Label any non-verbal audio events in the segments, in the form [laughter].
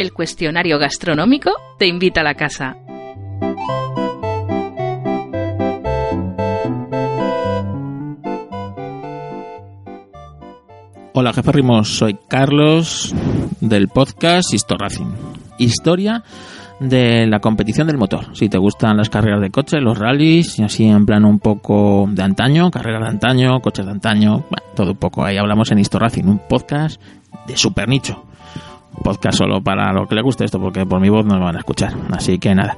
El cuestionario gastronómico te invita a la casa. Hola jefe Rimos, soy Carlos del podcast Historracing. Historia de la competición del motor. Si te gustan las carreras de coche, los rallies, y así en plan un poco de antaño, carreras de antaño, coches de antaño, todo un poco. Ahí hablamos en Historracing, un podcast de super nicho podcast solo para lo que le guste esto, porque por mi voz no me van a escuchar. Así que nada.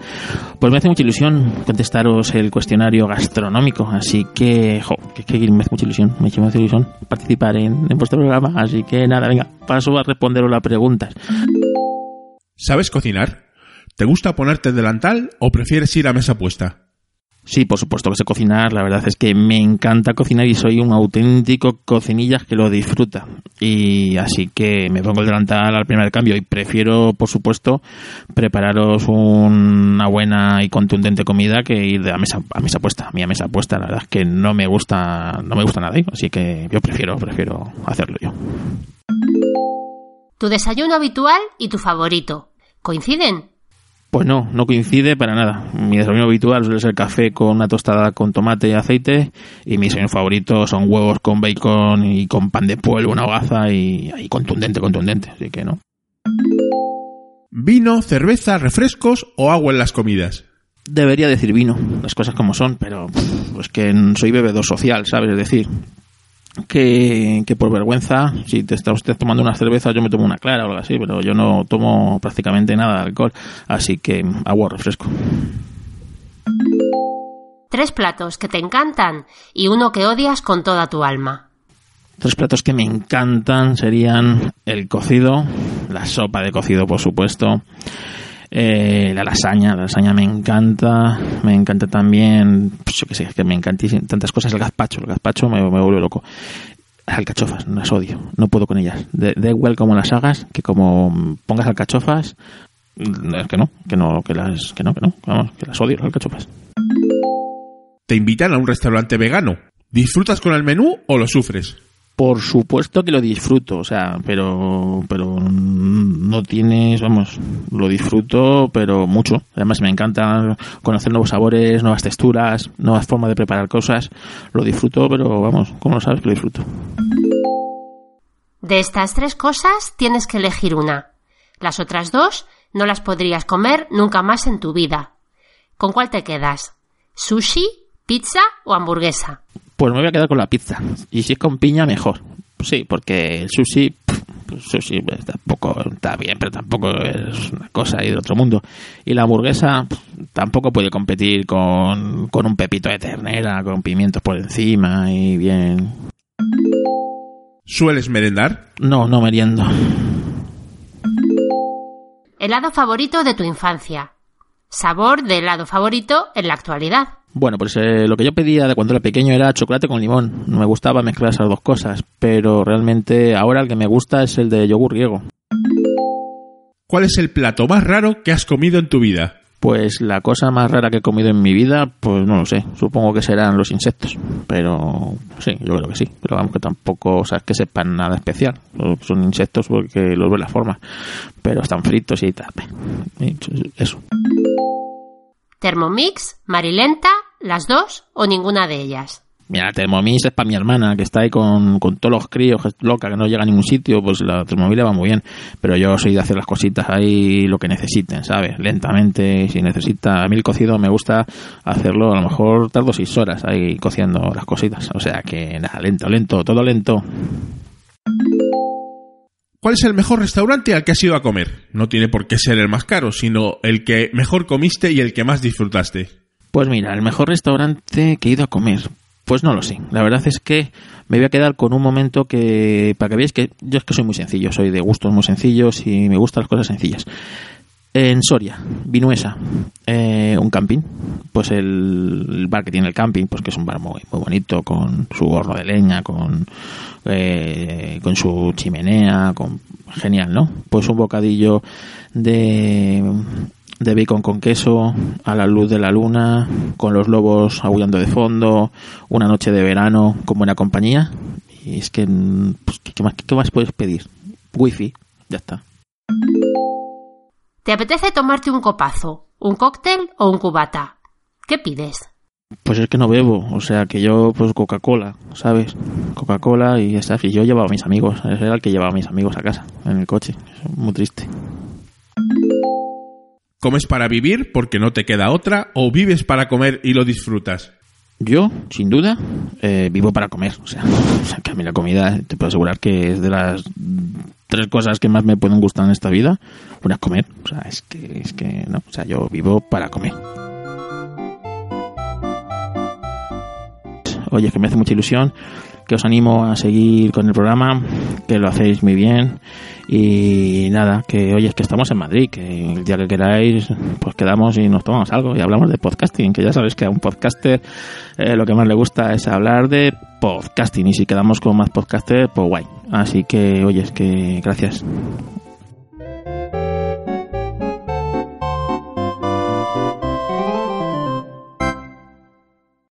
Pues me hace mucha ilusión contestaros el cuestionario gastronómico. Así que, jo, que, me hace mucha ilusión, me hace mucha ilusión participar en, en vuestro programa. Así que nada, venga, paso a responderos las preguntas. ¿Sabes cocinar? ¿Te gusta ponerte delantal o prefieres ir a mesa puesta? Sí, por supuesto que sé cocinar. La verdad es que me encanta cocinar y soy un auténtico cocinillas que lo disfruta. Y así que me pongo el delantal al primer cambio y prefiero, por supuesto, prepararos una buena y contundente comida que ir de a mesa a mesa puesta. A mí a mesa puesta, la verdad es que no me gusta, no me gusta nada. ¿eh? Así que yo prefiero, prefiero hacerlo yo. Tu desayuno habitual y tu favorito. ¿Coinciden? Pues no, no coincide para nada. Mi desayuno habitual suele ser café con una tostada con tomate y aceite y mi desayuno favorito son huevos con bacon y con pan de pueblo, una hogaza y, y contundente, contundente. Así que no. ¿Vino, cerveza, refrescos o agua en las comidas? Debería decir vino, las cosas como son, pero pues que soy bebedor social, ¿sabes? Es decir, que, que, por vergüenza, si te está usted tomando una cerveza, yo me tomo una clara o algo así, pero yo no tomo prácticamente nada de alcohol, así que agua refresco. Tres platos que te encantan y uno que odias con toda tu alma. Tres platos que me encantan serían el cocido, la sopa de cocido, por supuesto, eh, la lasaña, la lasaña me encanta, me encanta también, pues yo qué sé, que me encanta tantas cosas, el gazpacho, el gazpacho me, me vuelve loco. Las alcachofas, las odio, no puedo con ellas. Da igual como las hagas, que como pongas alcachofas, es que no, que no, que las, que no, que no, vamos, que las odio, las alcachofas. Te invitan a un restaurante vegano. ¿Disfrutas con el menú o lo sufres? Por supuesto que lo disfruto, o sea, pero, pero no tienes, vamos, lo disfruto, pero mucho. Además me encanta conocer nuevos sabores, nuevas texturas, nuevas formas de preparar cosas. Lo disfruto, pero vamos, ¿cómo lo sabes que lo disfruto? De estas tres cosas tienes que elegir una. Las otras dos no las podrías comer nunca más en tu vida. ¿Con cuál te quedas? ¿Sushi, pizza o hamburguesa? Pues me voy a quedar con la pizza. Y si es con piña, mejor. Sí, porque el sushi, pues sushi pues, tampoco está bien, pero tampoco es una cosa ahí de otro mundo. Y la hamburguesa tampoco puede competir con, con un pepito de ternera, con pimientos por encima y bien. ¿Sueles merendar? No, no meriendo. Helado favorito de tu infancia. Sabor de helado favorito en la actualidad. Bueno, pues eh, lo que yo pedía de cuando era pequeño era chocolate con limón. No me gustaba mezclar esas dos cosas, pero realmente ahora el que me gusta es el de yogur griego. ¿Cuál es el plato más raro que has comido en tu vida? Pues la cosa más rara que he comido en mi vida, pues no lo sé. Supongo que serán los insectos. Pero sí, yo creo que sí. Pero vamos que tampoco, o sea, que sepan nada especial. Son insectos porque los veo la forma. Pero están fritos y tal. Eso. ¿Thermomix, Marilenta, las dos o ninguna de ellas? Mira, la Thermomix es para mi hermana, que está ahí con, con todos los críos, que es loca, que no llega a ningún sitio, pues la Thermomix le va muy bien. Pero yo soy de hacer las cositas ahí lo que necesiten, ¿sabes? Lentamente, si necesita. A mí el cocido me gusta hacerlo, a lo mejor tardo seis horas ahí cociendo las cositas. O sea que nada, lento, lento, todo lento. ¿Cuál es el mejor restaurante al que has ido a comer? No tiene por qué ser el más caro, sino el que mejor comiste y el que más disfrutaste. Pues mira, el mejor restaurante que he ido a comer. Pues no lo sé. La verdad es que me voy a quedar con un momento que, para que veáis que yo es que soy muy sencillo, soy de gustos muy sencillos y me gustan las cosas sencillas. En Soria, Vinuesa, eh, un camping. Pues el, bar que tiene el camping, pues que es un bar muy, muy bonito, con su horno de leña, con, eh, con su chimenea, con genial, ¿no? Pues un bocadillo de, de bacon con queso, a la luz de la luna, con los lobos aullando de fondo, una noche de verano con buena compañía. Y es que, pues, ¿qué, qué más, qué más puedes pedir? Wifi, ya está. ¿Te apetece tomarte un copazo, un cóctel o un cubata? ¿Qué pides? Pues es que no bebo, o sea que yo, pues Coca-Cola, ¿sabes? Coca-Cola y ya está. Y yo llevaba a mis amigos, era el que llevaba a mis amigos a casa, en el coche. Es muy triste. ¿Comes para vivir porque no te queda otra o vives para comer y lo disfrutas? Yo, sin duda, eh, vivo para comer. [laughs] O sea, que a mí la comida, te puedo asegurar que es de las tres cosas que más me pueden gustar en esta vida. Una es comer. O sea, es que, es que, no. O sea, yo vivo para comer. Oye, es que me hace mucha ilusión, que os animo a seguir con el programa, que lo hacéis muy bien. Y nada, que oye, es que estamos en Madrid, que el día que queráis, pues quedamos y nos tomamos algo y hablamos de podcasting, que ya sabéis que a un podcaster eh, lo que más le gusta es hablar de podcasting y si quedamos con más podcasters, pues guay. Así que, oye, es que gracias.